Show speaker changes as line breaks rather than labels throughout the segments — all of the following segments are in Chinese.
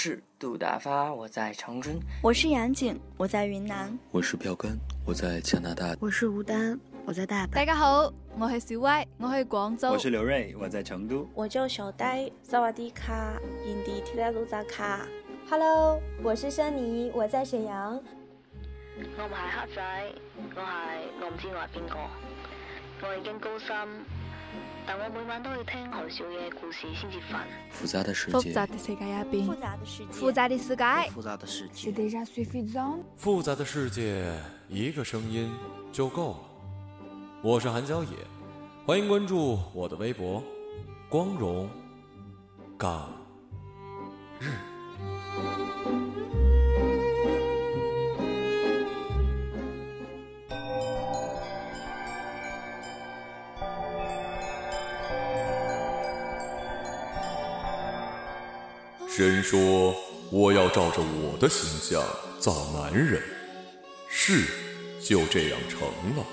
是杜大发，我在长春；
我是杨景，我在云南；
我是票根，我在加拿大；
我是吴丹，我在大阪。
大家好，我是小歪，我喺广州；
我是刘瑞，我在成都；
我叫小呆，萨瓦迪卡，印地提拉鲁扎卡。
Hello，我是珊妮，我在沈阳。
我唔系黑仔，我系我唔知我系边个，我已经高三。但我每晚都要听何少嘅故事先至瞓。
复杂的世界，
复杂的世界
复杂的世界，
复杂的世界，
复杂的世界。
复杂的世界，一个声音就够了。我是韩小野，欢迎关注我的微博“光荣港神说：“我要照着我的形象造男人。”是，就这样成了。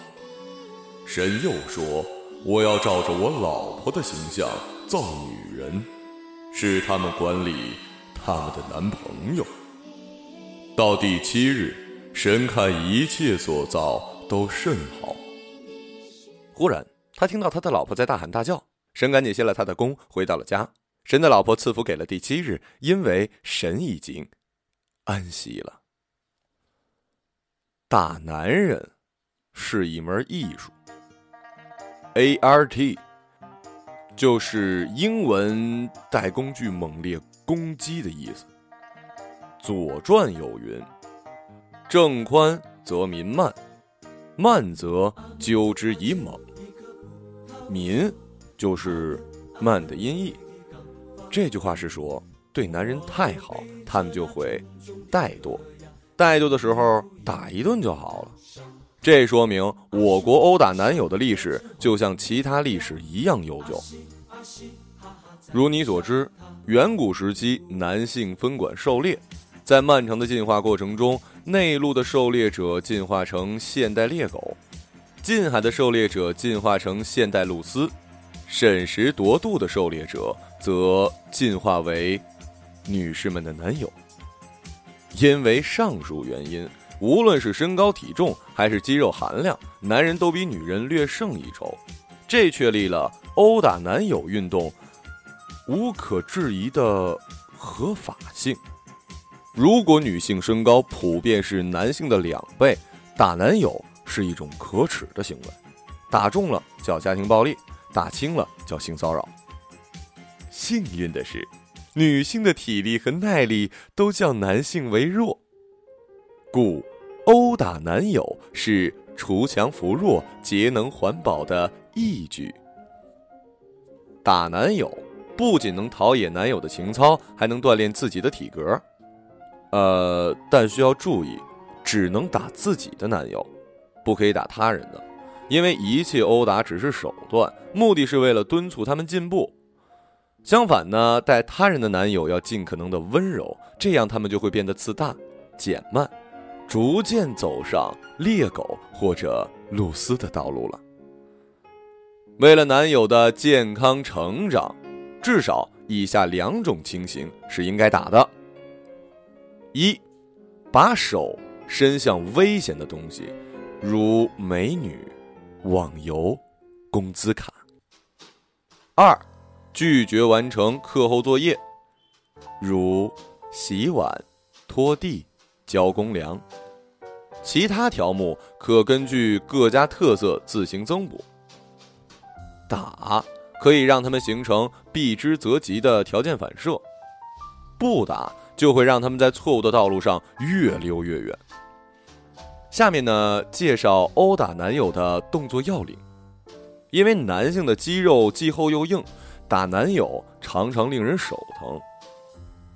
神又说：“我要照着我老婆的形象造女人，是他们管理他们的男朋友。”到第七日，神看一切所造都甚好。忽然，他听到他的老婆在大喊大叫，神赶紧歇了他的工，回到了家。神的老婆赐福给了第七日，因为神已经安息了。打男人是一门艺术，ART 就是英文带工具猛烈攻击的意思。《左传》有云：“正宽则民慢，慢则纠之以猛。”民就是慢的音译。这句话是说，对男人太好，他们就会怠惰，怠惰的时候打一顿就好了。这说明我国殴打男友的历史就像其他历史一样悠久。如你所知，远古时期男性分管狩猎，在漫长的进化过程中，内陆的狩猎者进化成现代猎狗，近海的狩猎者进化成现代露丝，审时度度的狩猎者。则进化为女士们的男友。因为上述原因，无论是身高体重还是肌肉含量，男人都比女人略胜一筹，这确立了殴打男友运动无可置疑的合法性。如果女性身高普遍是男性的两倍，打男友是一种可耻的行为，打中了叫家庭暴力，打轻了叫性骚扰。幸运的是，女性的体力和耐力都较男性为弱，故殴打男友是锄强扶弱、节能环保的义举。打男友不仅能陶冶男友的情操，还能锻炼自己的体格。呃，但需要注意，只能打自己的男友，不可以打他人的，因为一切殴打只是手段，目的是为了敦促他们进步。相反呢，待他人的男友要尽可能的温柔，这样他们就会变得自大、减慢，逐渐走上猎狗或者露丝的道路了。为了男友的健康成长，至少以下两种情形是应该打的：一，把手伸向危险的东西，如美女、网游、工资卡；二。拒绝完成课后作业，如洗碗、拖地、交公粮，其他条目可根据各家特色自行增补。打可以让他们形成避之则吉的条件反射，不打就会让他们在错误的道路上越溜越远。下面呢，介绍殴打男友的动作要领，因为男性的肌肉既厚又硬。打男友常常令人手疼，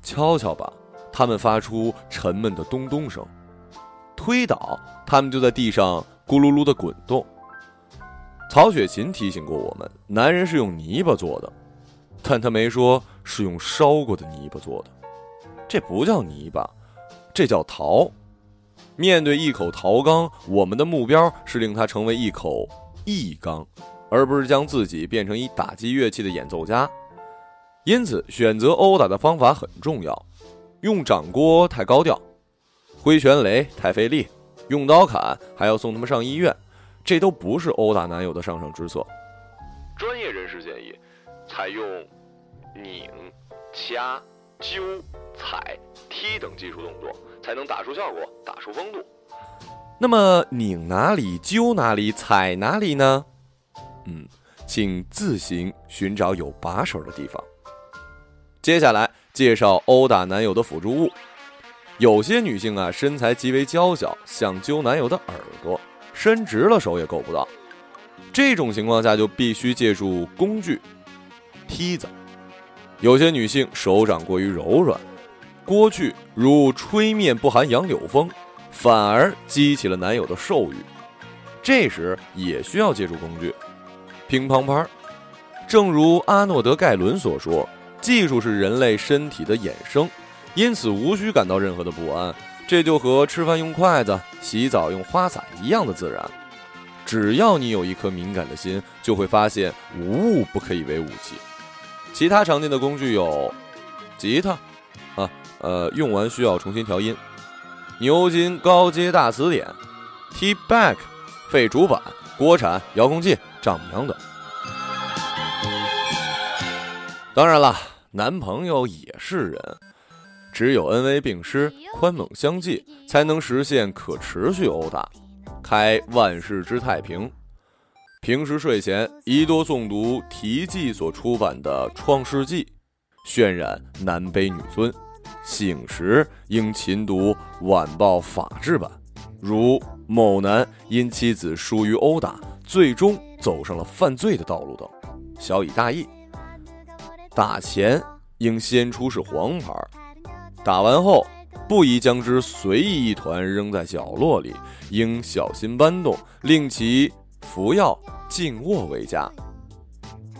敲敲吧，他们发出沉闷的咚咚声；推倒，他们就在地上咕噜噜的滚动。曹雪芹提醒过我们，男人是用泥巴做的，但他没说是用烧过的泥巴做的，这不叫泥巴，这叫陶。面对一口陶缸，我们的目标是令它成为一口异缸。而不是将自己变成一打击乐器的演奏家，因此选择殴打的方法很重要。用掌锅太高调，挥拳雷太费力，用刀砍还要送他们上医院，这都不是殴打男友的上上之策。专业人士建议，采用拧、掐、揪、踩、踢等技术动作，才能打出效果，打出风度。那么拧哪里、揪哪里、踩哪里呢？嗯，请自行寻找有把手的地方。接下来介绍殴打男友的辅助物。有些女性啊，身材极为娇小，想揪男友的耳朵，伸直了手也够不到。这种情况下就必须借助工具——梯子。有些女性手掌过于柔软，锅具如吹面不含杨柳风，反而激起了男友的兽欲。这时也需要借助工具——乒乓拍。正如阿诺德·盖伦所说。技术是人类身体的衍生，因此无需感到任何的不安。这就和吃饭用筷子、洗澡用花洒一样的自然。只要你有一颗敏感的心，就会发现无物不可以为武器。其他常见的工具有：吉他，啊，呃，用完需要重新调音；牛津高阶大词典。；T back，废主板；国产、遥控器、丈母娘等。当然了，男朋友也是人，只有恩威并施、宽猛相济，才能实现可持续殴打，开万世之太平。平时睡前宜多诵读题记所出版的《创世纪》，渲染男卑女尊；醒时应勤读晚报法制版，如某男因妻子疏于殴打，最终走上了犯罪的道路等，小以大义。打前应先出示黄牌，打完后不宜将之随意一团扔在角落里，应小心搬动，令其服药静卧为佳。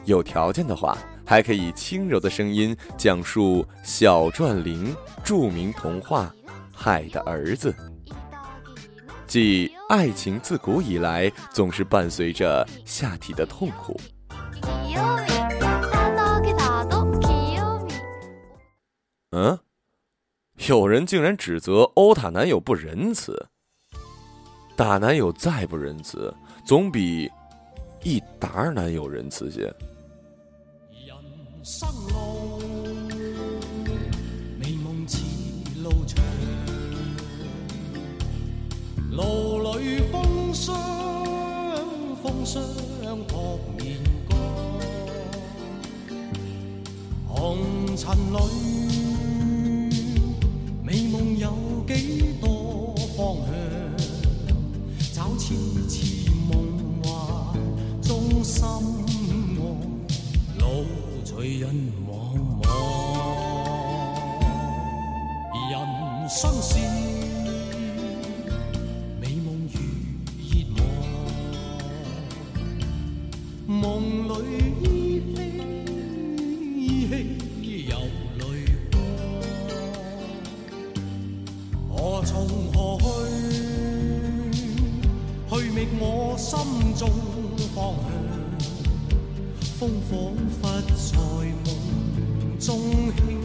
有条件的话，还可以轻柔的声音讲述小篆灵著名童话《海的儿子》，即爱情自古以来总是伴随着下体的痛苦。嗯，有人竟然指责欧塔男友不仁慈。打男友再不仁慈，总比一打男友仁慈些。生路，美梦似路长，路里风霜，风霜扑面干，红尘里。茫茫人生是美梦如热望梦里依稀依稀有泪光。何从何去去觅我心中方向？风仿佛在梦中兴。